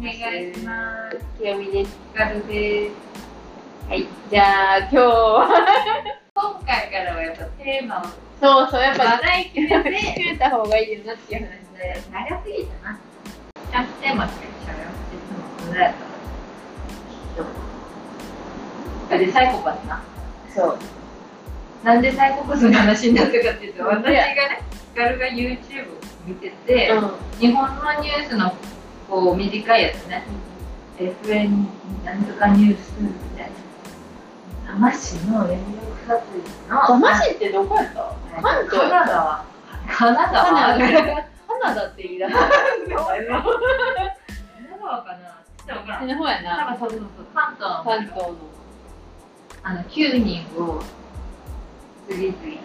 お願いします。清美です。ガルです。はい。じゃあ、今日は、今回からはやっぱテーマをそうそう、やっぱ、話題決めて、決めた方がいいよなっていう話で。長すぎたな。ちゃんとテーマつけてしゃべろう。いつもこれやったら。で、サイコパスな。そう。なんでサイコパスの話になったかっていうと、私がね、ガルが YouTube を見てて、うん。日本のニュースのこう短いやつね、FN なんとかニュースみたいな。多摩市の連続殺人の。多摩市ってどこやった？関東カナダは。カナダは。カナダカナカナダって言い出した。ダはかな。ちょっとわからん。の方やなんな。かそうそうそう。関東の。関東の。あの9人を次々に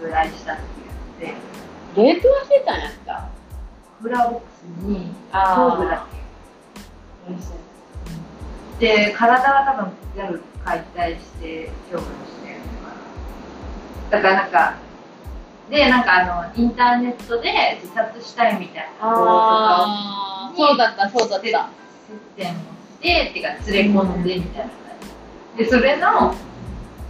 殺害したって言って、冷凍はしてたんやった。クーラーボックスに頭部だけ。で、体は多分全部解体して処分してるのかな。だからなん。か、で、なん。かあの、インターネットで自殺したいみたいな動画とか、そうだった、そうだった。接点をして、っていうか連れ込ん。でみたいな感じ。で、それの、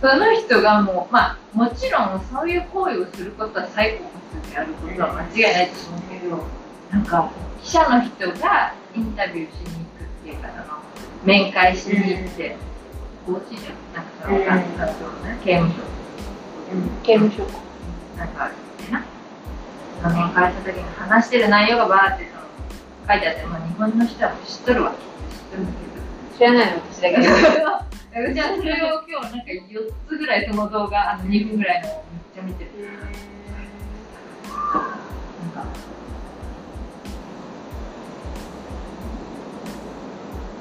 その人がもう、まあ、もちろん。そういう行為をすることはサイコパスであることは間違いないと思うけど、なんか、記者の人がインタビューしに行くっていうか、その面会しに行って、なんかその、なんかそのね、刑務所。刑務所。なんか、ねな、その面会した時に話してる内容がバーってその書いてあって、まあ、日本の人は知っとるわけ。知っとるんだけど。知らないの、私だけど。うちはそれを今日なんか4つぐらいその動画、あの2分ぐらいのめっちゃ見てる。なんか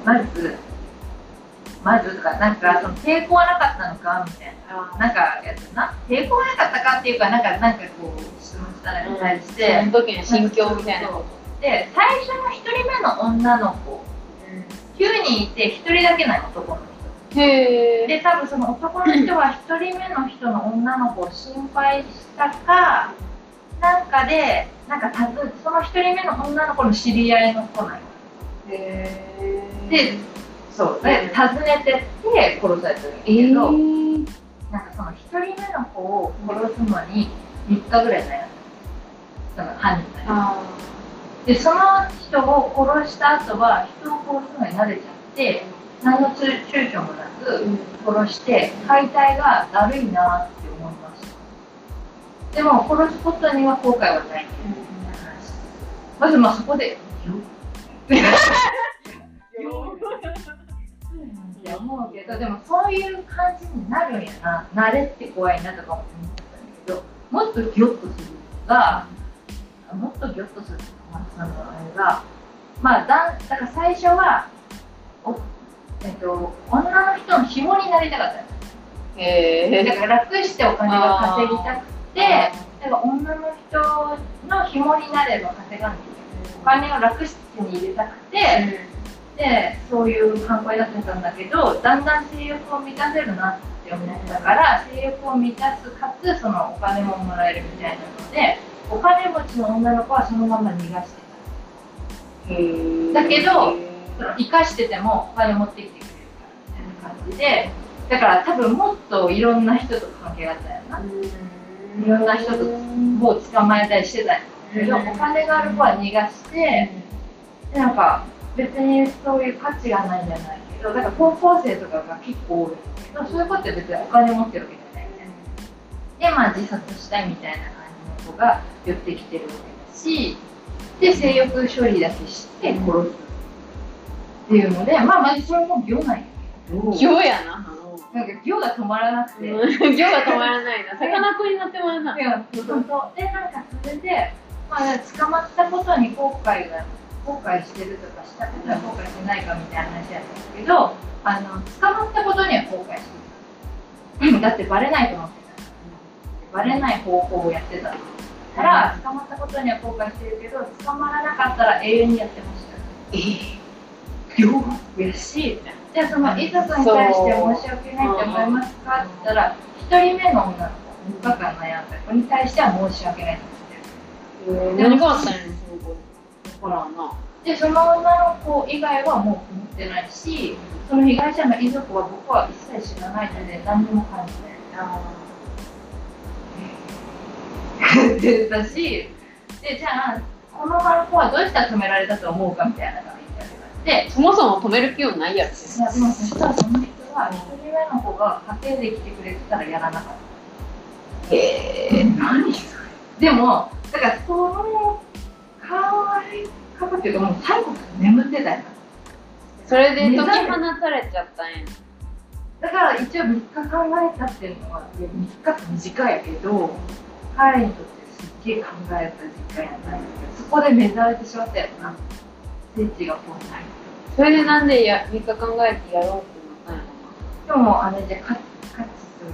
まず、まずとか、なんかその抵抗はなかったのかみたいな。なんかやつな、抵抗はなかったかっていうか、なんか、なんかこう、質問したのに対して、その時の心境みたいなこで、最初の1人目の女の子、9人いて1人だけない男の人。で、多分その男の人は1人目の人の女の子を心配したか、なんかで、なんかたずその1人目の女の子の知り合いの子なの。へで、そう、で訪ねてって殺されたんだえけど、ー、なんかその1人目の子を殺すのに3日ぐらい悩んだ。その犯人がで、その人を殺した後は人を殺すのに慣れちゃって、何の躊躇もなく殺して、解体がだるいなって思いました。でも、殺すことには後悔はないみたいな話。まずまあそこで、よって思うけど、でもそういう感じになるんやな。慣れって怖いなとかも思ったんだけど、もっとギョッとするのが、もっとギョッとするのが、そのあれが、まあ、だんだから最初は、おえっと、女の人の紐になりたかったへだから楽してお金が稼ぎたくて、だから女の人の紐になれば稼がなきゃいけない。お金を楽室に入れたくて、で、そういう考え出してたんだけど、だんだん性欲を満たせるなって思ったから、性欲を満たすかつ、そのお金ももらえるみたいなので、お金持ちの女の子はそのまま逃がしてた。だけどその生かしててもお金持ってきてくれるからみたいな感じで、だから多分もっといろんな人と関係があったよな。いろんな人ともう捕まえたりしてたけど、お金がある子は逃がして、でなんか別にそういう価値がないんじゃないけど、だから高校生とかが結構多いけど、そういう子って別にお金持ってるわけじゃないみたいな。で、まあ自殺したいみたいな感じの子が寄ってきてるわけだし、で、性欲処理だけして殺すっていうので、まあまずそれも行なんやけど、今日やな。なんか行が止まらなくて、今日は止まらないな。さかなクンになってもらうな。いや、そうそう。で、なんかそれで、まあ、捕まったことに後悔が、後悔してるとか、したことは後悔してないかみたいな話なんですけど、あの、捕まったことには後悔してる。だってバレないと思ってた。バレない方法をやってたから、捕まったことには後悔してるけど、捕まらなかったら永遠にやってました。え両方悔しい。じゃあその遺族に対して申し訳ないって思いますかって言ったら、一人目の女の子、3日間悩んだ子に対しては申し訳ないって言ってる。何があったんやろ、その子。ほらな。でその女の子以外はもう思ってないしその被害者の遺族は僕は一切知らないので何にも感じない。っ て言ったしでじゃあこの子はどうして止められたと思うかみたいなのが言ってそもそも止める気はないやろいやでもそしたらその人は一人目の子が家庭で来てくれてたらやらなかったへえ何それでもだからその考え方っていうかもう最後から眠ってたよ。それで解き放たれちゃったんや。だから一応3日考えたっていうのはいや3日って短いけど彼にとってすっげえ考えた時間やったんやけどそこで目覚めてしまったよな。スイッチがこうない。それでなんでや3日考えてやろうってなったんやでもあれで価価値という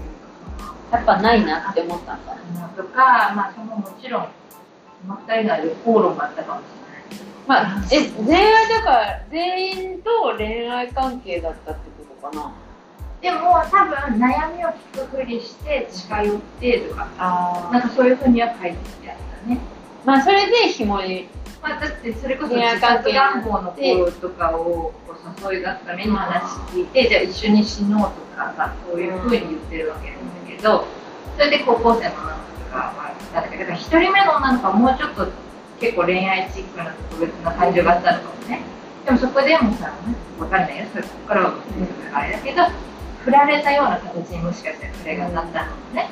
かろやっぱないなって思ったんだ。とかまあそのもちろん全くない口論があったかもしれない。まあえ恋愛だから全員と恋愛関係だったってことかな。でも多分悩みを聞くふりして近寄ってとかあなんかそういうふうには書いてあったね。まあそれで紐にまあ、だってそれこそ自殺願望の子とかをこう誘い出すために話聞いて、じゃあ一緒に死のうとかさ、そういうふうに言ってるわけなんだけど、それで高校生の女の子とかは、だから一人目の女の子はもうちょっと結構恋愛チックな特別な感情があったのかもね。でもそこでもさ、わかんないよ、それここからはあれだけど、振られたような形にもしかしたら触れがなったのね。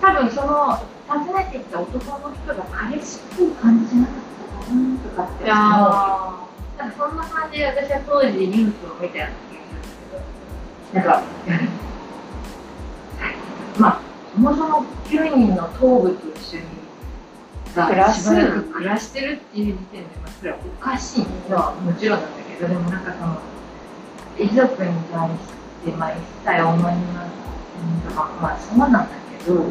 多分その訪ねてきた男の人が彼氏っぽい感じじゃなかったかなとかってい思う。やなんかそんな感じで私は当時ニュースを見たような気がするんだけど、なんか、まあ、そもそも9人の頭部と一緒にしばらく暮らしてるっていう時点で、まあ、それはおかしいのはもちろんなんだけど、でもなんかその、遺族に対して、まあ、一切思いませんとか、まあそうなんだけど、ま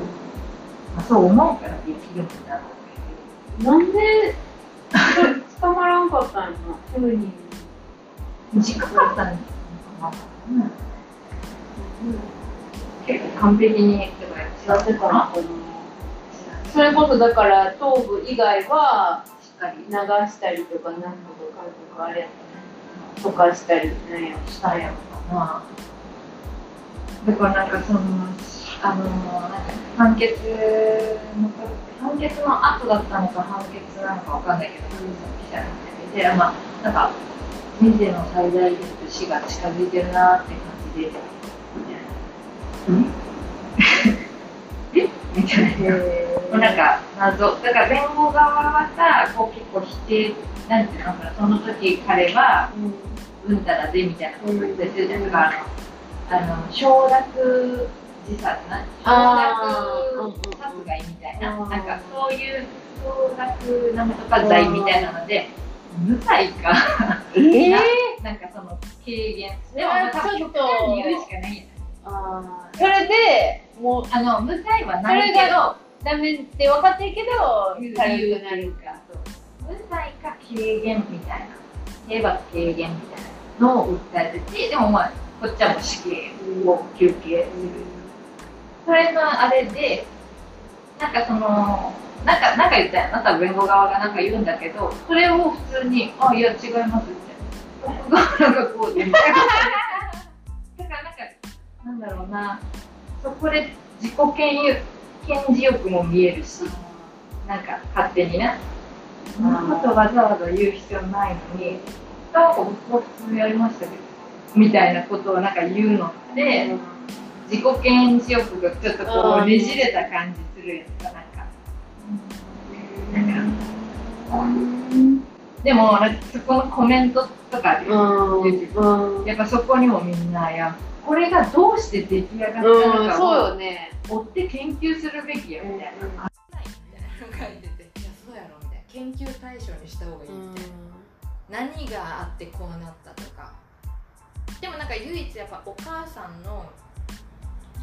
あ、そう思うからできるんだろうけど、なんで 捕まらんかったんやな9人短かったんですかね。結構完璧にとかやってたのかなそれこそだから頭部以外はしっかり流したりとかなんとかとかあれとかしたりなんやしたんやんかな。だからなんかその、あの、判決の、判決の後だったのか判決なのかわかんないけど、記者の見て、まあ、なんか、人生の最大限と死が近づいてるなって感じで、みたいな。もうなんか謎。だから弁護側はさこう結構否定なんていうのかなその時彼はうん。たらでみたいなこと言っててだか。らあのあの承諾自殺な承諾殺害みたいな。うん。なんかそういう承諾なんとか罪みたいなので無罪か。ええ なんかその軽減。でれは多分ちょっと。極端に言うしかないあの無罪はないけどダメって分かってるけど理由軽理由くなるか。無罪か軽減みたいな。刑罰軽減みたいなのを訴えててでもまあこっちはもう死刑を求刑する。それのあれでなんかそのなんかなんか言ったよな多分弁護側がなんか言うんだけどそれを普通に「あいや違います」って。僕がこうでみたいな。だからなんかなんだろうな。そこで自己権有権利欲も見えるしなんか勝手にね。そんなことわざわざ言う必要ないのに、なんか僕は普通にやりましたけど、みたいなことをなんか言うのって、自己顕示欲がちょっとこうねじれた感じするやつかなんか。なんかでも、そこのコメントとかで、うん。やっぱそこにもみんな、や、これがどうして出来上がったのうんかを追って研究するべきやみたいな。書いて。ていやそうやろみたいな。研究対象にした方がいいみたいな、何があってこうなったとか。でもなんか唯一やっぱお母さんの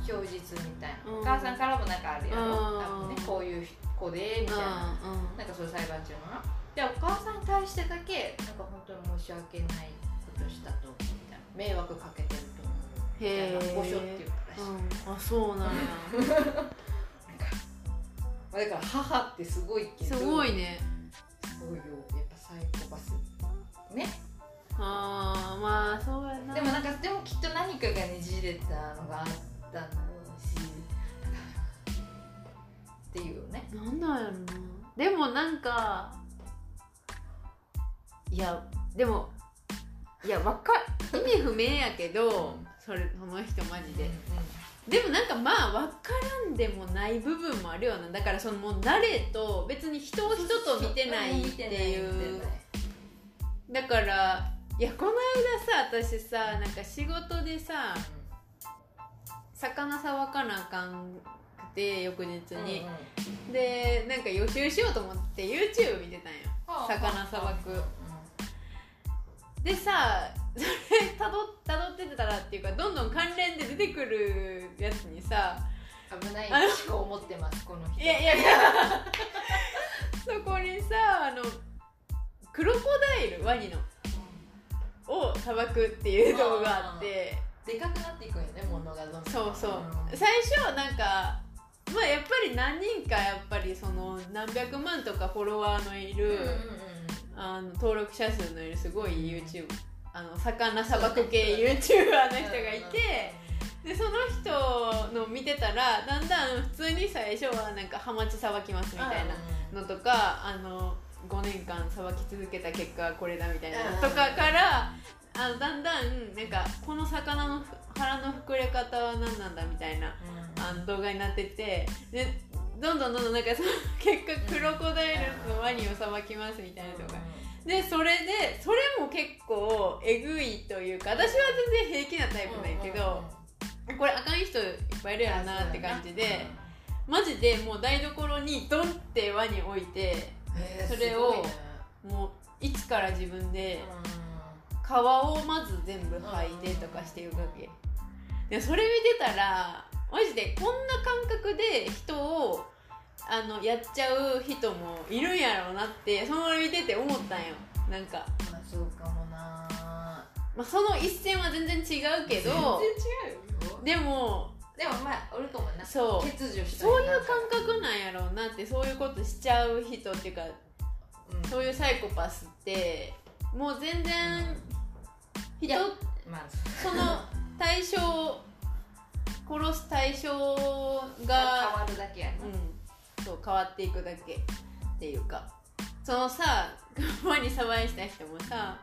供述みたいな、うん。お母さんからもなんかあるやろ、うん。多分ねこういう子でみたいな、なんかそういう裁判中のな。でお母さんに対してだけなんか本当に申し訳ないことしたとみたいな。迷惑かけてるとみたいな御所っていうらしい、あそうなんや。まあだから母ってすごいけどすごいね。すごいよ。やっぱサイコパス。ね。あーまあそうやな。でもなんかでもきっと何かがねじれたのがあったんだろうしっていうね。なんなんやろな。でもなんかいやでもいやわか意味不明やけどそれその人マジで。でもなんかまあ分からんでもない部分もあるよな。だからそのもう誰と別に人を人と見てないっていう。だからいやこの間さ私さなんか仕事でさ魚さばかなあかんくて翌日に、でなんか予習しようと思って YouTube 見てたんよ。魚さばくでさそれたどたどってたらっていうかどんどん関連で出てくるやつにさ危ない思考を持ってますこの人。いやいやいや。そこにさあのクロコダイルワニのをさばくっていう動画があって。でかくなっていくよねものがどんどん。そうそう。うん。最初なんかまあやっぱり何人かやっぱりその何百万とかフォロワーのいる、うんうんうん。あの登録者数のいるすごい YouTube あの魚さばく系 YouTuber の人がいてでその人の見てたらだんだん普通に最初はなんかハマチさばきますみたいなのとかあの5年間さばき続けた結果はこれだみたいなのとかからあのだんだんなんかこの魚の腹の膨れ方は何なんだみたいなあの動画になっててでどんどんどんどんなんかその結果クロコダイルのワニをさばきますみたいな動画でそれでそれも結構えぐいというか私は全然平気なタイプなんやけどこれあかん人いっぱいいるやろなって感じでマジでもう台所にドンってワニ置いてそれをもう一から自分で皮をまず全部剥いてとかしていくわけ。でそれ見てたらマジでこんな感覚で人をあのやっちゃう人もいるんやろうなってその見てて思ったんよ。なんか、まあそうかもな。まあ、その一線は全然違うけど全然違うよ。でもでもまあおるかもな。そう。欠如したそういう感覚なんやろうなってそういうことしちゃう人っていうかうん。そういうサイコパスってもう全然人いやまあその対象殺す対象変が、わるだけやな。うん、そう変わっていくだけっていうか。そのさワニさばいした人もさ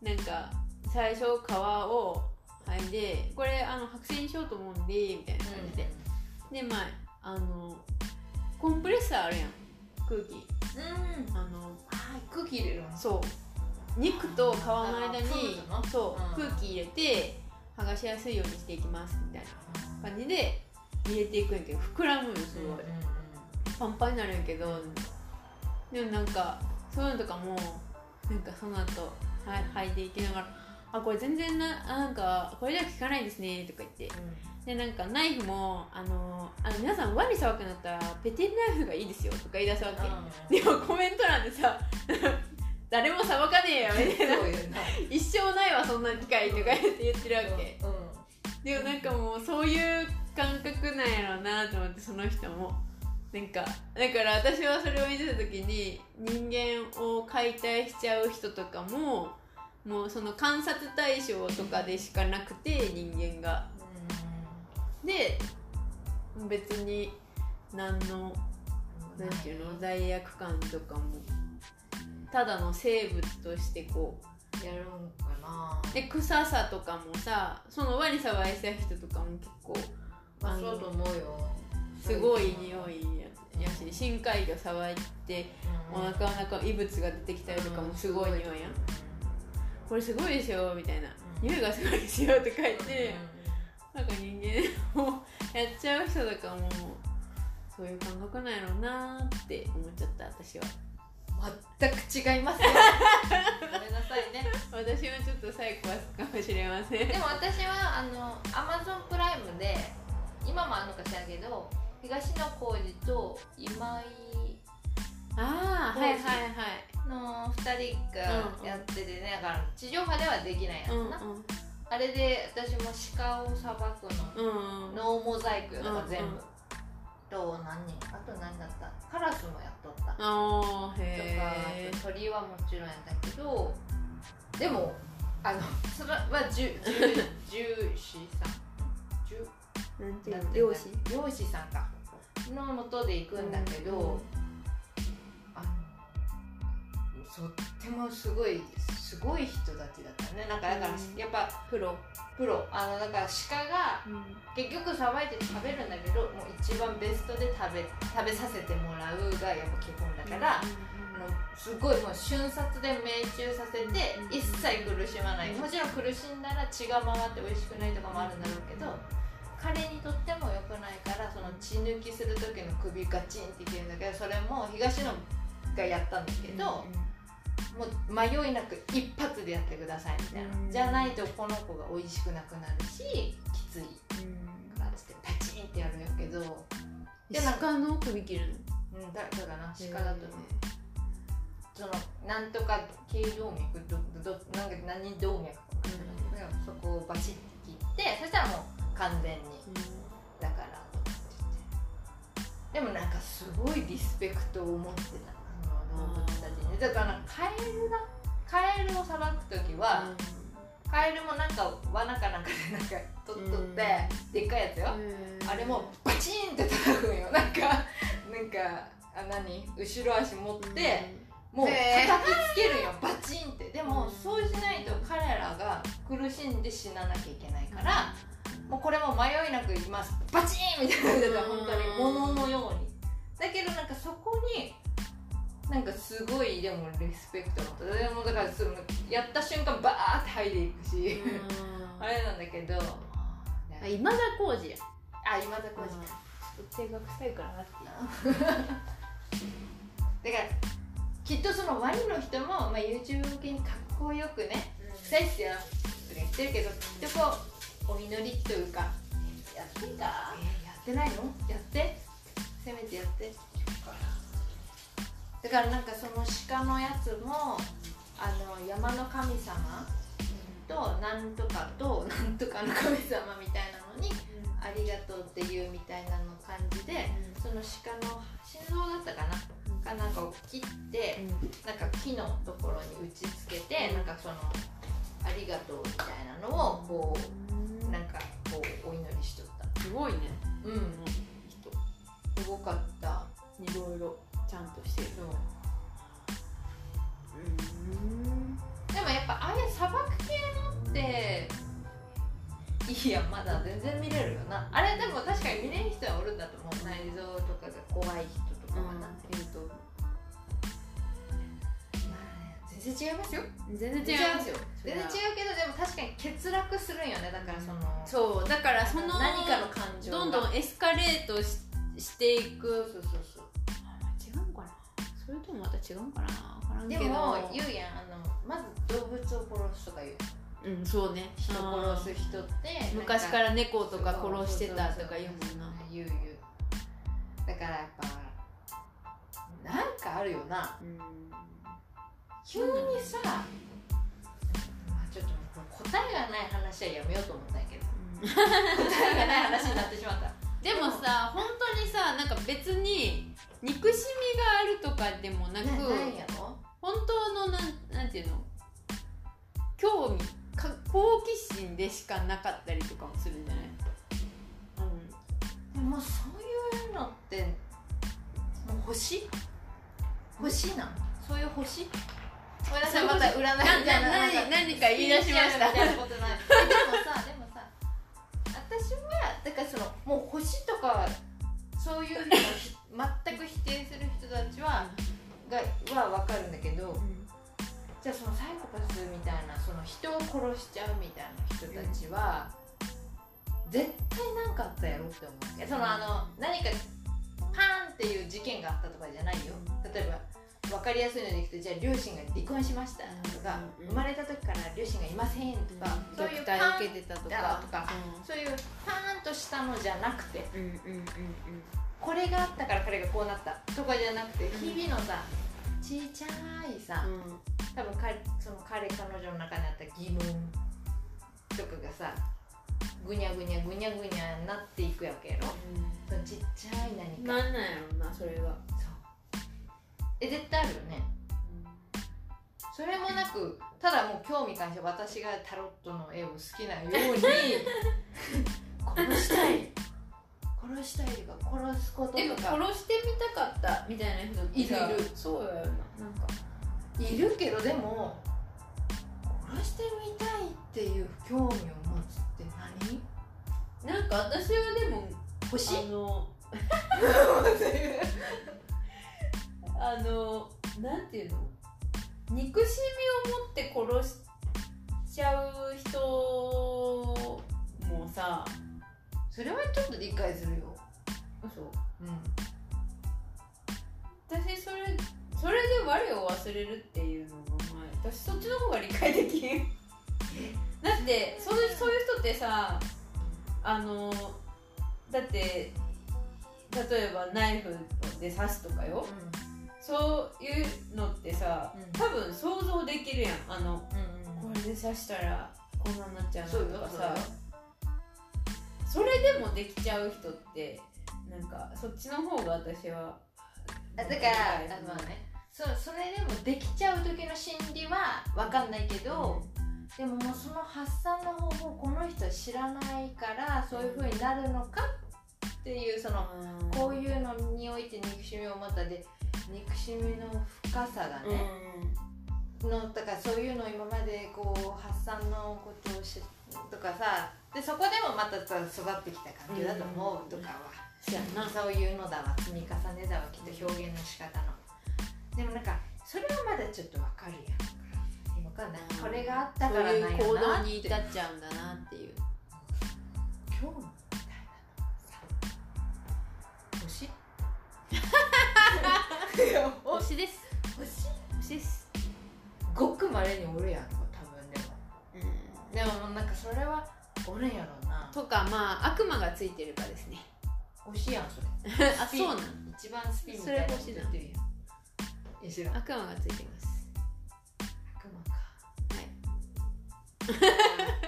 なんか最初皮を剥いでこれあの白線にしようと思うんでみたいな感じで、でまああのコンプレッサーあるやん。空気。うん。あのはい空気入れるの？そう。肉と皮の間あにそう、うん。空気入れて剥がしやすいようにしていきますみたいな感じで入れていくんやけど膨らむよすごい、パンパンになるんやけどでもなんかそういうのとかもなんかその後はい剥いでいきながら「あこれ全然なあなんかこれじゃ効かないですね」とか言って。でなんかナイフもあのあの皆さんワニさばくんだったらペテルナイフがいいですよとか言い出すわけ、でもコメント欄でさ 誰もさばかねえよみたいな。一生ないわそんな機会とか言って言ってるわけ。うん。でもなんかもうそういう感覚なんやろうなと思ってその人もなんかだから私はそれを見てた時に人間を解体しちゃう人とかももうその観察対象とかでしかなくて人間が。で別に何のなんていうの罪悪感とかもただの生物としてこうやるんかな。で臭さとかもさそのワニさばいした人とかも結構まあそうと思うよすごい匂いややし深海魚さばいてお腹の中異物が出てきたりとかもすごい匂いやん。これすごいでしょみたいな。うん。匂いがすごいですよとか言ってなんか人間をやっちゃう人とかもそういう感覚なんやろうなって思っちゃった私は。全く違いますよ。ごめんなさいね。私はちょっとサイコパスかもしれません。でも私はあのアマゾンプライムで今もあるのか知らんけど東野幸治と今井ああはいはいはい。の2人がやっててね、だから地上波ではできないやつうんな、あれで私も鹿をさばくのうんうん。ノーモザイクよだから全部、うんとと何人あと何だった？カラスもやっとった。とかあーへあと鳥はもちろんやったけどでもあのそれは獣獣師さん。獣えなんていうの？漁師？漁師さんかのもとで行くんだけど、うん。あのとってもすごいすごい人たちだったね。なんかだから、うん。やっぱプロ。プロ。あのだから鹿が結局さばいて食べるんだけどもう一番ベストで食べ食べさせてもらうがやっぱ基本だから、あのすごいもう瞬殺で命中させてうん一切苦しまない。もちろん苦しんだら血が回って美味しくないとかもあるんだろうけど彼にとっても良くないからその血抜きする時の首ガチンっていけるんだけどそれも東野がやったんだけど、もう迷いなく一発でやってくださいみたいな、うん。じゃないとこの子が美味しくなくなるしきつい。からっつってパチンってやるんやけど、でなんか鹿の首切るの？うん、だだかな鹿だと思うそのなんとか頸動脈どどなんか何動脈か分かん。そこをバチッて切ってそしたらもう完全に。だから。とかってでもなんかすごいリスペクトを持ってた。あの動物たちに。だからカエルだカエルをさばく時は、カエルもなんか罠かなんかでなんか取っとって、でっかいやつよ、あれもバチンって叩くんよ。なんかなんかあ何？後ろ足持って、もう叩きつけるんよ。バチンって。でも、うん。そうしないと彼らが苦しんで死ななきゃいけないから、もうこれも迷いなくいきます。バチンみたいな本当に物のように。だけどなんかそこになんかすごいでもリスペクトを持ったでもだからそのやった瞬間バーって入っていくし、あれなんだけど。あ今田耕司や。あ今田耕司手が臭いからなってだからきっとそのワニの人も、まあ、YouTube 向けにかっこよくね「臭いっすよ」とか言ってるけどきっとこうお祈りというか「やってんか？えやってないの？やって。せめてやって」だからなんかその鹿のやつもあの山の神様となんとかと なんとかの神様みたいなのに「ありがとう」っていうみたいなの感じでその鹿の心臓だったかな？かなんかを切ってなんか木のところに打ちつけて、なんかその「ありがとう」みたいなのをこうなんかこうお祈りしとった。すごいね。うん。人すごかった。いろいろちゃんとしてる。そううん。でもやっぱああいう砂漠系のっていいやんまだ全然見れるよな。あれでも確かに見れる人はおるんだと思う。内臓とかが怖い人とかはな、いると全然違いますよ。全然違いますよ。全然違うけどでも確かに欠落するんよね。だからその、そうだからその何かの感情が。どんどんエスカレートししていく。そうそうそう違うかな。それともまた違うかな。分からんけど。でも言うやんあのまず動物を殺すとか言う。うんそうね。人殺す人って昔からら猫とか殺してたとか言うもんな。言う言うだからやっぱなんかあるよな。うん急にさ、まあ、ちょっと答えがない話はやめようと思ったんやけど。答えがない話になってしまった。でもさ本当にさなんか別に憎しみがあるとかでもなく本当のなんなんていうの？興味か好奇心でしかなかったりとかもするんじゃない？でもそういうのってもう星？星なん？そういう星？ごめんなさいまた占いみたいな。なな何か言い出しました。みたいなことないえでもさでもさ私はだからそのもう星とかそういうのをひ全く否定する人たちはがは分かるんだけどじゃあそのサイコパスみたいなその人を殺しちゃうみたいな人たちは、絶対何かあったやろって思うそのあの何かパーンっていう事件があったとかじゃないよ。例えば分かりやすいのでいくとじゃあ両親が離婚しましたとか、うん生まれた時から両親がいませんとか、そういう受けてたとだかとかそういうパーンとしたのじゃなくてうんうんうんこれがあったから彼がこうなったとかじゃなくて日々のさちっちゃいさ、うん。うん多分彼その彼彼女の中にあった疑問とかがさぐにゃぐにゃぐにゃぐにゃなっていくわけやろ。そのちっちゃい何か。なんなんやろなそれがそうえ絶対あるよね。それもなくただもう興味関して私がタロットの絵を好きなように 殺したい。殺したいとか殺すこととか。でも殺してみたかったみたいな人ってさいる。いるそうやよななんか。いるけどでも殺してみたいっていう興味を持つって何？なんか私はでも星？あのあのなんていうの？憎しみを持って殺しちゃう人もさそれはちょっと理解するよ。そううん。私それそれで我を忘れるっていうのが前私そっちの方が理解できん だってそうそういう人ってさあのだって例えばナイフで刺すとかよそういうのってさうん。多分想像できるやん。あのうんこれで刺したらこんなになっちゃうそうよなとかさそれでもできちゃう人ってなんかそっちの方が私はあだからあまあねそうそれでもできちゃう時の心理は分かんないけど、でももうその発散の方法この人は知らないからそういう風になるのかっていうそのこうういうのにおいて憎しみを持ったで憎しみの深さがね、のだからそういうのを今までこう発散のことをしとかさでそこでもまたさ育ってきた環境だと思うとかは、そうやな。そういうのだわ積み重ねだわきっと表現の仕方の。でもなんかそれはまだちょっとわかるやん。わかんないこれがあったからそうなんやいう行動に至っちゃうんだなっていう。今日みいやほ星です星星です。ごくまれにおるやん多分でも。でもなんかそれはおるんやろうな。とかまあ悪魔がついてるかですね。星やんそれ。あそうなん。一番スピンみたいなこと言ってるやん。え知らん。悪悪魔がついてます。魔か。はい。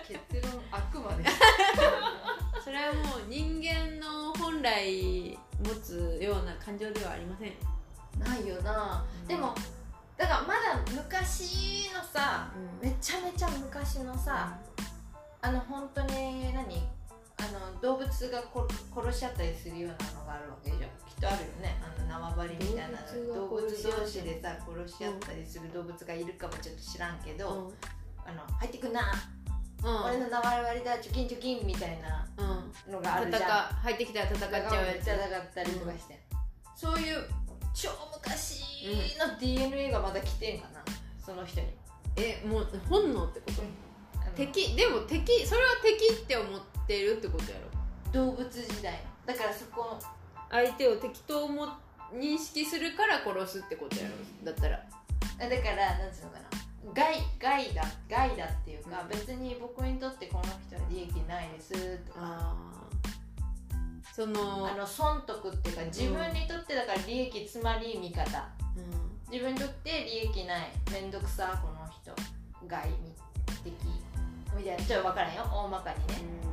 結論悪魔です。それはもう人間の本来持つような感情ではありません。ないよな、でもだからまだ昔のさめちゃめちゃ昔のさ、あの本当に何？あの動物がこ殺し合ったりするようなのがあるわけじゃんきっとあるよね。あの縄張りみたいな動動物同士でさ殺し合ったりする動物がいるかもちょっと知らんけど、うん。あの入ってくんな、うん俺の縄張りだチョキンチョキンみたいなうん。のがある戦じゃん。入ってきたら戦っちゃうやつ。戦ったりとかして、そういう超昔の DNA がまだ来てんかなその人に。えもう本能ってこと？敵でも敵それは敵って思ってるってことやろ？動物時代。のだからそこの相手を敵と思っ認識するから殺すってことやろ？だったら。あだからなんつうのかな害害だ害だっていうか、うん。別に僕にとってこの人は利益ないですとか。そのあの損得っていうか自分にとってだから利益つまり味方。うん。自分にとって利益ない面倒くさこの人害敵みたいな。ちょっと分からんよ。大まかにね。で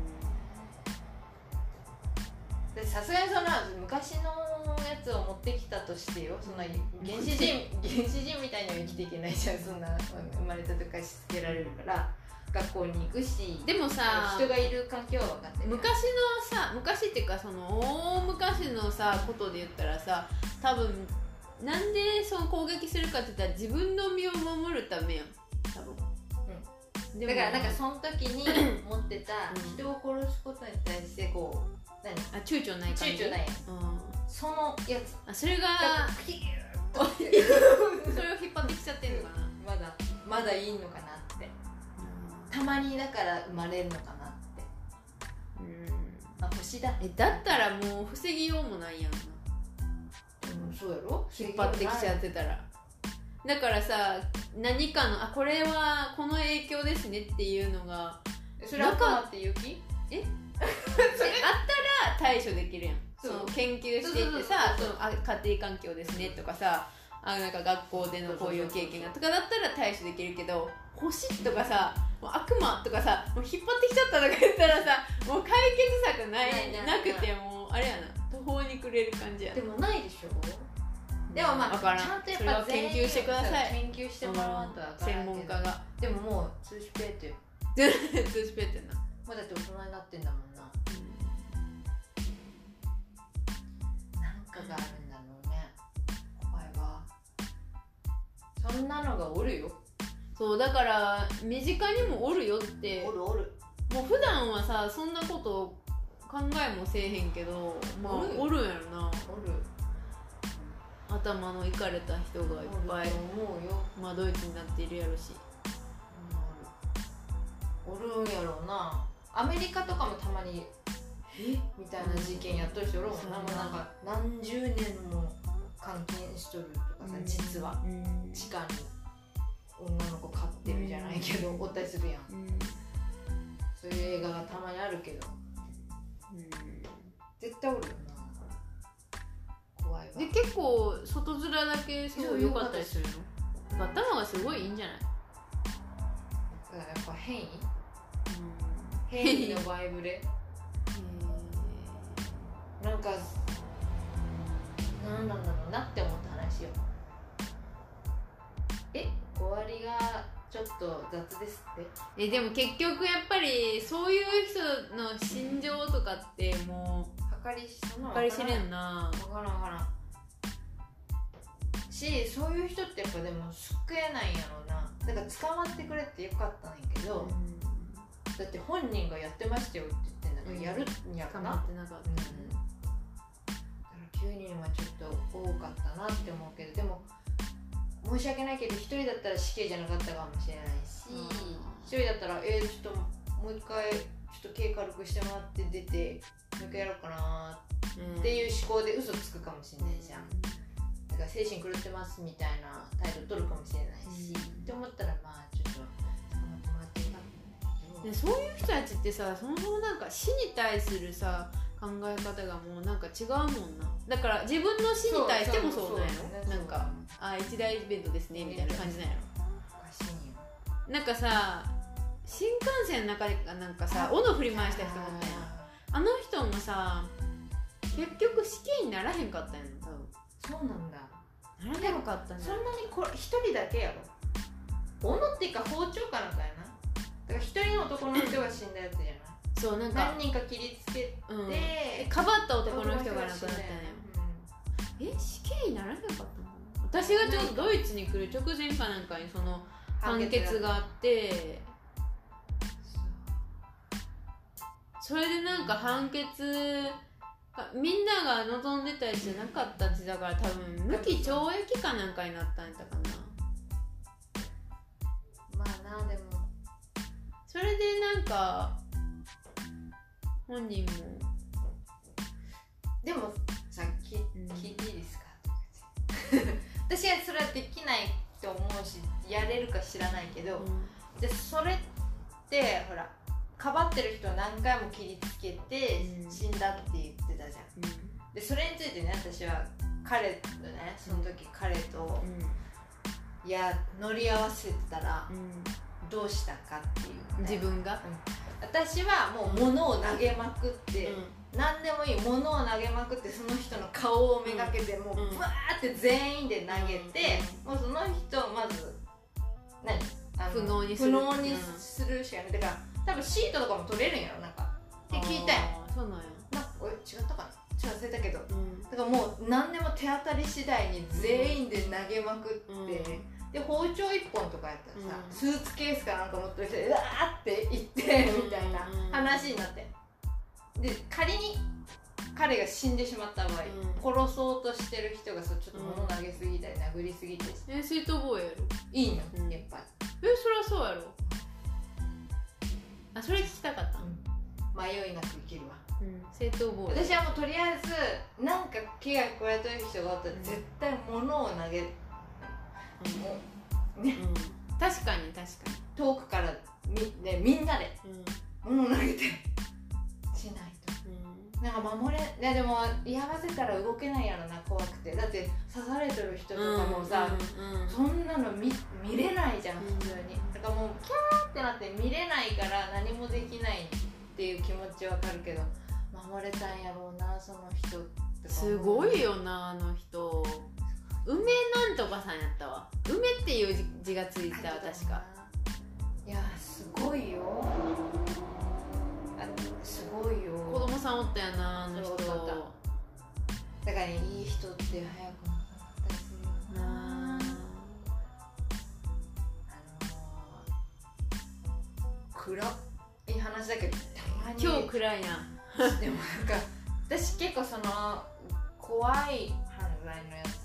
さすがにそんな昔のやつを持ってきたとしてよ。そん。な原始人 原始人みたいには生きていけないじゃん。そんな生まれた時からしつけられるから。学校に行くしでもさ人がいる環境は分かってる昔のさ昔っていうかその大昔のさことで言ったらさ多分なんでその攻撃するかって言ったら自分の身を守るためやん。多分、だからなんかその時に持ってたうん。人を殺すことに対してこう何？あ躊躇ない感じ？躊躇ないやんうんそのやつ。あそれがピュー。ッ とそれを引っ張ってきちゃってるのかな？まだまだいいのかなって。たまにだから生まれるのかなって。うん。あ星だ。えだったらもう防ぎようもないやんな。うんそうやろ？引っ張ってきちゃってたら。だからさ何かのあこれはこの影響ですねっていうのがそっていう気えあったら対処できるやん。その研究していってさそのあ家庭環境ですねとかさあなんか学校でのこういう経験がとかだったら対処できるけど星とかさもう悪魔とかさもう引っ張ってきちゃったとか言ったらさもう解決策ないなくてもうあれやな。途方に暮れる感じやな。でもないでしょ？でもまあちゃんとやっぱ研究してください。研究してもらわんと専門家が。でももう通知ペイって。通知ペってんなもうだって大人になってんだもんな。なんかがあるんだろうね。怖いわそんなのがおるよ。そうだから身近にもおるよって。おるおる。もう普段はさそんなこと考えもせえへんけどまあおるやろな。おる。頭のいかれた人がいっぱい。思うよ。まあドイツになっているやろし。おる。おるんやろうなアメリカとかもたまにえ？みたいな事件やっとる人おるもんなんか何十年も監禁しとるとかさ実は。うん。地下に女の子飼ってるじゃないけどおったりするやん。うん。そういう映画がたまにあるけど。絶対おるよな怖いわ。で結構外面だけすごい良かったりするの？だったのがすごいいいんじゃない？だからやっぱ変異？変異のバイブレ。なんかなんなんだろうなって思った話よ。え？終わりがちょっと雑ですって。えでも結局やっぱりそういう人の心情とかってもう計り知れんな。分からん分からん。しそういう人ってやっぱでも救えないんやろうな。だから捕まってくれってよかったんやけど、だって本人がやってましたよって言ってんだから、やるん。やろな、ってな。かっうん、だから9人はちょっと多かったなって思うけどでも申し訳ないけど1人だったら死刑じゃなかったかもしれないし1人だったらえー、ちょっともう一回ちょっと刑軽くしてもらって出てもう一回やろうかなたっていう思考で嘘つくかもしれないじゃん。だから精神狂ってますみたいな態度取るかもしれないし、うん。って思ったらまあちょっとでそういう人たちってさそもそもなんか死に対するさ考え方がもうなんか違うもんな。だから自分の死に対してもそうなんやろ？なんかあ一大イベントですねみたいな感じなんやろ？なんかさ新幹線の中でなんかさ斧振り回した人もったやん。あの人もさ結局死刑にならへんかったんやん多分。そうなんだ。ならへんかったんそやんなにこれ一人だけやろ。斧っていうか包丁かなんかやなだから一人の男の人が死んだやつじゃない？そうなんか。何人か切りつけて、うん。かばった男の人が亡くなったんやうん。え死刑にならへんかったの？私がちょうどドイツに来る直前かなんかにその判決があって。それでなんか判決がみんなが望んでたやつじゃなかったってだから多分無期懲役かなんかになったんやったかな。まあなでもそれでなんか本人もでもさっきうん聞いていいですか？私はそれはできないと思うしやれるか知らないけど、でそれってほらかばってる人を何回も切りつけてうん。死んだって言ってたじゃん。でそれについてね私は彼とねその時彼といや乗り合わせてたらどうしたかっていう、ね、自分が、私はもう物を投げまくって、何でもいい物を投げまくってその人の顔をめがけて、もううんバーって全員で投げて、もうその人をまず何？不能にする。不能にするしかない。だから多分シートとかも取れるんやろ。なんかって聞いたよ。そうなんや、なんかおい違ったかな？ちょっと忘れたけど。うん。だからもう何でも手当たり次第に全員で投げまくって、うんで包丁一本とかやったらさ、うん。スーツケースかなんか持ってる人でうわーって行ってうん。みたいな話になって。で仮に彼が死んでしまった場合、殺そうとしてる人がそうちょっと物投げすぎたり殴りすぎて。え正当防衛やろいいの、うん。やっぱり。えそりゃそうやろ？あそれ聞きたかった、迷いなく生きるわ。うん、正当防衛。私はもうとりあえずなんか危害加えてる人がおったらうん絶対物を投げる、ねうん、確かに確か遠くからみ,、ね、みんなで物を投げてしないと。うん。なんか守れいやでも居合わせたら動けないやろな怖くて。だって刺されてる人とかもさ、そんなの見見れないじゃん普通に、だからもうキャーってなって見れないから何もできないっていう気持ちわかるけど守れたんやろうなその人ってすごいよなあの人梅なんとかさんやったわ。梅っていう字字がついた確か。いやすごいよ。あすごいよ。子供さんおったよなあの人。だからねいい人って早くなかったりするよな。なあ。のー、暗い話だけどたまに。今日暗いな。でもなんか私結構その怖い犯罪のやつの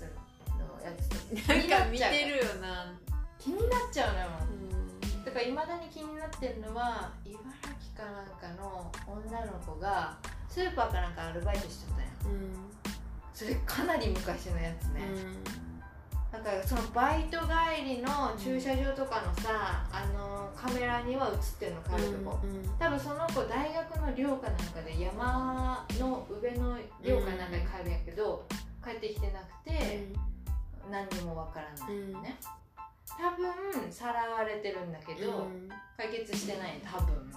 やつとなんか見てるよな。気になっちゃうのよ。うん。だからいまだに気になってるのは茨城かなんかの女の子がスーパーかなんかアルバイトしちゃったんよ。うん。それかなり昔のやつね、うん。なんかそのバイト帰りの駐車場とかのさ、あのカメラには映ってるの帰るとこ、うん多分その子大学の寮かなんかで山の上の寮かなんかに帰るんやけど、帰ってきてなくて、何にもわからないうん。ね多分さらわれてるんだけど、うん。解決してない多分、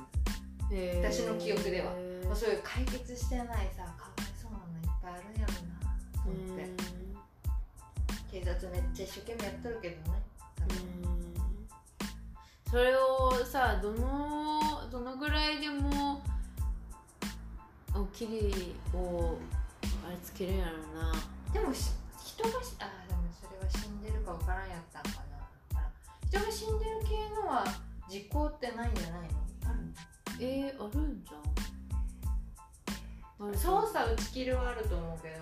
私の記憶では。まあ、そういう解決してないさかわいそうなのいっぱいあるんやろなと思って、警察めっちゃ一生懸命やっとるけどねそれをさどのどのぐらいでもおきりをあれつけるんやろうな。でもし人がしあわからんやったんかな。あ人が死んでる系のは時効ってないんじゃないの？あるえー、あるんじゃん。捜査打ち切りはあると思うけど。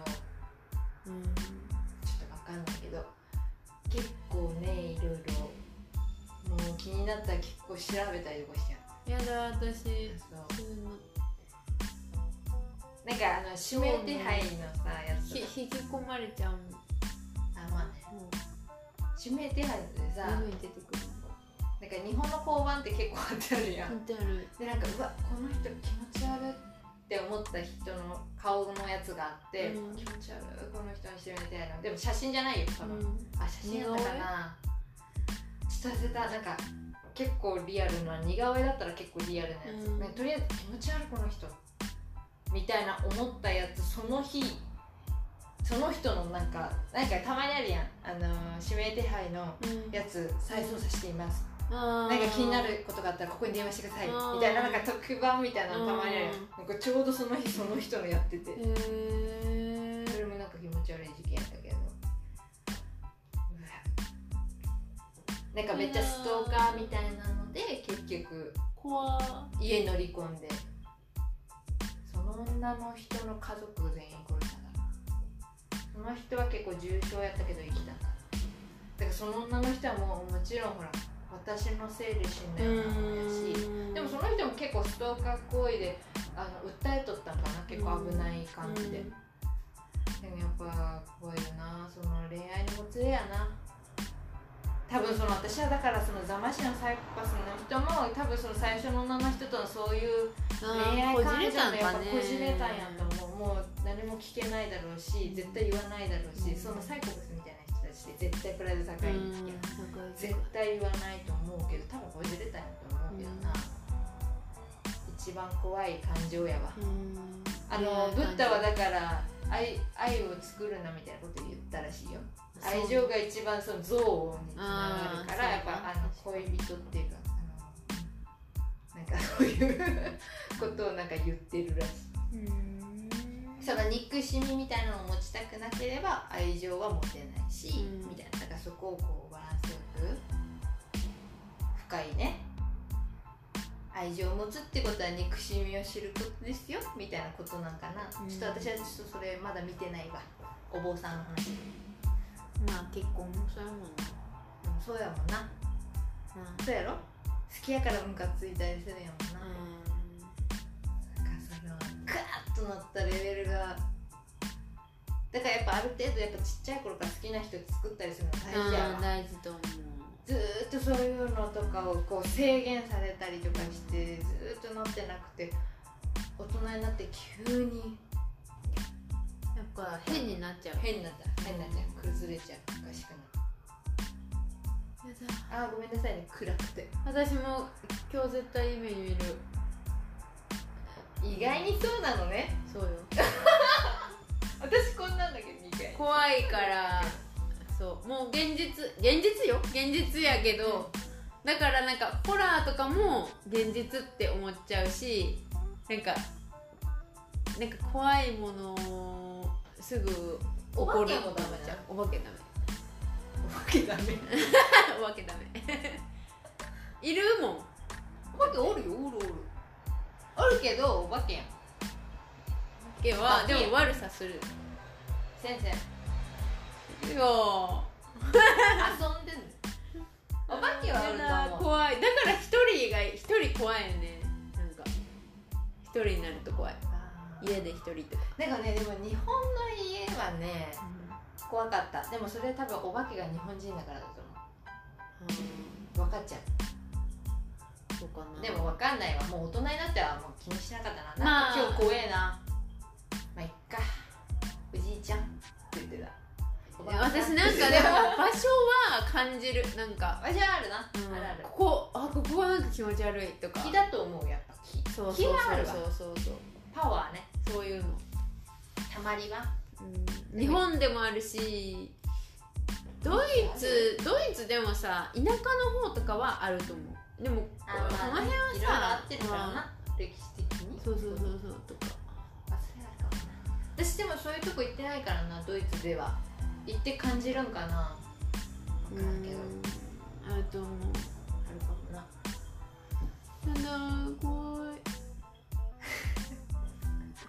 うん。ちょっとわかんないけど。結構ねいろいろもう気になったら結構調べたりとかしちゃうやだ私そう。なんかあの指名手配のさやつ引き込まれちゃう。あまあね。もう指名手配でさ出てくるなんか日本の交番って結構あってあるやん。本当ある。でなんかうわこの人気持ち悪いって思った人の顔のやつがあって、うん。気持ち悪いこの人にしてみたいな。でも写真じゃないよ多分、うん。あ写真やったかなちょっと忘れた。なんか結構リアルな似顔絵だったら結構リアルなやつ、うん。ねとりあえず気持ち悪いこの人。みたいな思ったやつその日その人のなんかなんかたまにあるやん。あの指名手配のうん。やつ再捜査しています。ななんか気になることがあったらここに電話してください。うんみたいななんか特番みたいなのたまにあるやん。うん。なんかちょうどその日その人のやってて。へえそれもなんか気持ち悪い事件やったけど。なんかめっちゃストーカーみたいなので結局怖。家乗り込んで。その女の人の家族全員その人は結構重傷やったけど生きた。からだからその女の人はもうもちろんほら私のせいで死んだようなもんやし。でもその人も結構ストーカー行為であの訴えとったんかな結構危ない感じで、でもやっぱ怖いよなその恋愛のもつれやな多分その私はだからその座間市のサイコパスの人も多分その最初の女の人とのそういう恋愛こ感情でやっぱこじれたんやと思う。もう何も聞けないだろうし絶対言わないだろうし、うん。そのサイコパスみたいな人たちって絶対プライド高いんですけど、うん絶対言わないと思うけど多分こじれたん。やと思うけどな、一番怖い感情やわ。うん。あのブッダはだから愛愛を作るなみたいなこと言ったらしいよ愛情が一番その憎悪につながるからやっぱあの恋人っていうかあのなんかそう。いうことをなんか言ってるらしいうんその憎しみみたいなのを持ちたくなければ愛情は持てないし、うんみたいな。だからそこをこうバランスよく深いね。愛情を持つってことは憎しみを知ることですよみたいなことなんかな、うんちょっと私はちょっとそれまだ見てないわ。お坊さんの話まあ結婚もそうやもんな。でもそうやもんな。そうやろ？好きやからムカついたりするやもんな、なんかそのガーッとなったレベルが。だからやっぱある程度やっぱちっちゃい頃から好きな人作ったりするの大事やわ、うん大事と思う。ずーっとそういうのとかをこう制限されたりとかしてずーっとなってなくて大人になって急にか変になっちゃう。変になっちゃう。変になっちゃう。崩れちゃう。おかしくなる。あーごめんなさいね。暗くて。私も今日絶対夢見る。意外にそうなのね。そうよ。私こんなんだけど怖いからそう。もう現実現実よ。現実やけど、だからなんかホラーとかも現実って思っちゃうしなんかなんか怖いものすぐ起こる。お化けもダメな思っちゃうお化けダメ。お化けダメ。お化けダメいるもん。お化けおるよおるおる。おるけどお化けやん。お化けはでも悪さする。先生。い遊んでんの？お化けはおると思う。怖い。だから一人が一人怖いよね。なんか。一人になると怖い家で一人とか、なんかねでも日本の家はね怖かった。でもそれは多分お化けが日本人だからだと思う。分かっちゃそうかな。うでも分かんないわ。もう大人になってはもう気にしなかったな。まあ。なんか今日怖えな。まあいっか。おじいちゃん。って言ってた。私なんかでも場所は感じる。なんか、場所はあるな、うん。あるある。ここあここはなんか気持ち悪いとか。木だと思うやっぱ木。そうそうそうそうそう。パワーねそういうの、たまりはうん、日本でもあるしドイツドイツでもさ田舎の方とかはあると思う。でもこの辺はさいろいろ合ってるからまな歴史的に。そうそうそうそうとか。あそれあるかもな。私でもそういうとこ行ってないからなドイツでは。行って感じるんかな。分からんけど。あると思う。あるかもな。ただ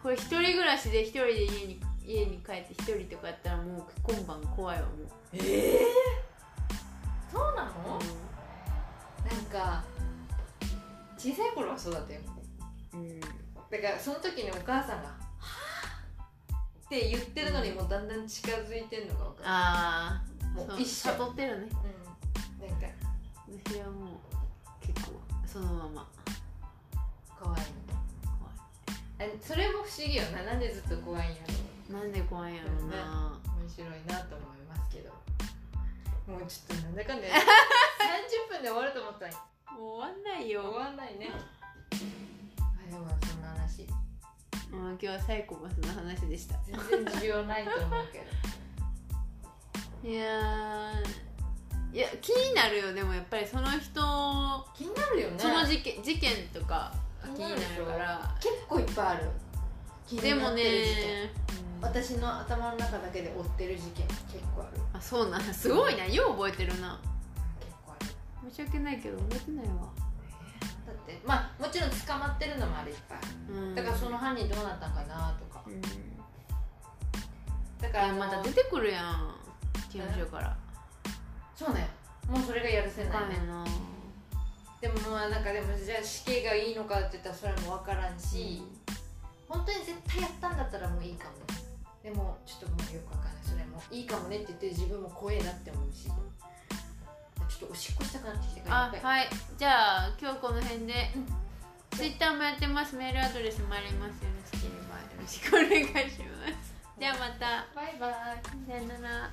これ一人暮らしで一人で家に家に帰って一人とかやったらもう今晩怖いわもう、ええそうなの、なんか小さい頃はそうだったよ。うん。だからその時にお母さんが「はぁって言ってるのにもうだんだん近づいてんのが分かる。ああもう一緒。悟ってるね。うん。なんか。私はもう結構そのままそれも不思議よ。ななんでずっと怖いんやろ。なんで怖いんやろうな、面白いなと思いますけど。もうちょっとなんだかんだ30分で終わると思ったのにもう終わんない終よ、わんないね。あでもそんな話うん、今日はサイコパスの話でした。全然需要ないと思うけど。いやーいや気になるよ。でもやっぱりその人気になるよね。その事件事件とか。が気になるから。結構いっぱいある。気でもになってる事件。私の頭の中だけで追ってる事件結構ある。あそうなんすごいなよう覚えてるな。結構ある。申し訳ないけど覚えてないわ。だってまあもちろん捕まってるのもあるいっぱいうん。だからその犯人どうなったんかなとか。うん。だからまた出てくるやん。事務所から。そうね。もうそれがやるせないね。かんなでもまあなんかでもじゃあ死刑がいいのかって言ったらそれも分からんし、本当に絶対やったんだったらもういいかも。ねでもちょっともうよく分かん。ないそれもいいかもねって言って自分も怖えなって思うし。ちょっとおしっこしたくなってきてからあはい。じゃあ今日この辺で。うん。ツイッターもやってます。メールアドレスもありますよろしければよろしくお願いします。じゃあまた。バイバイ。さよなら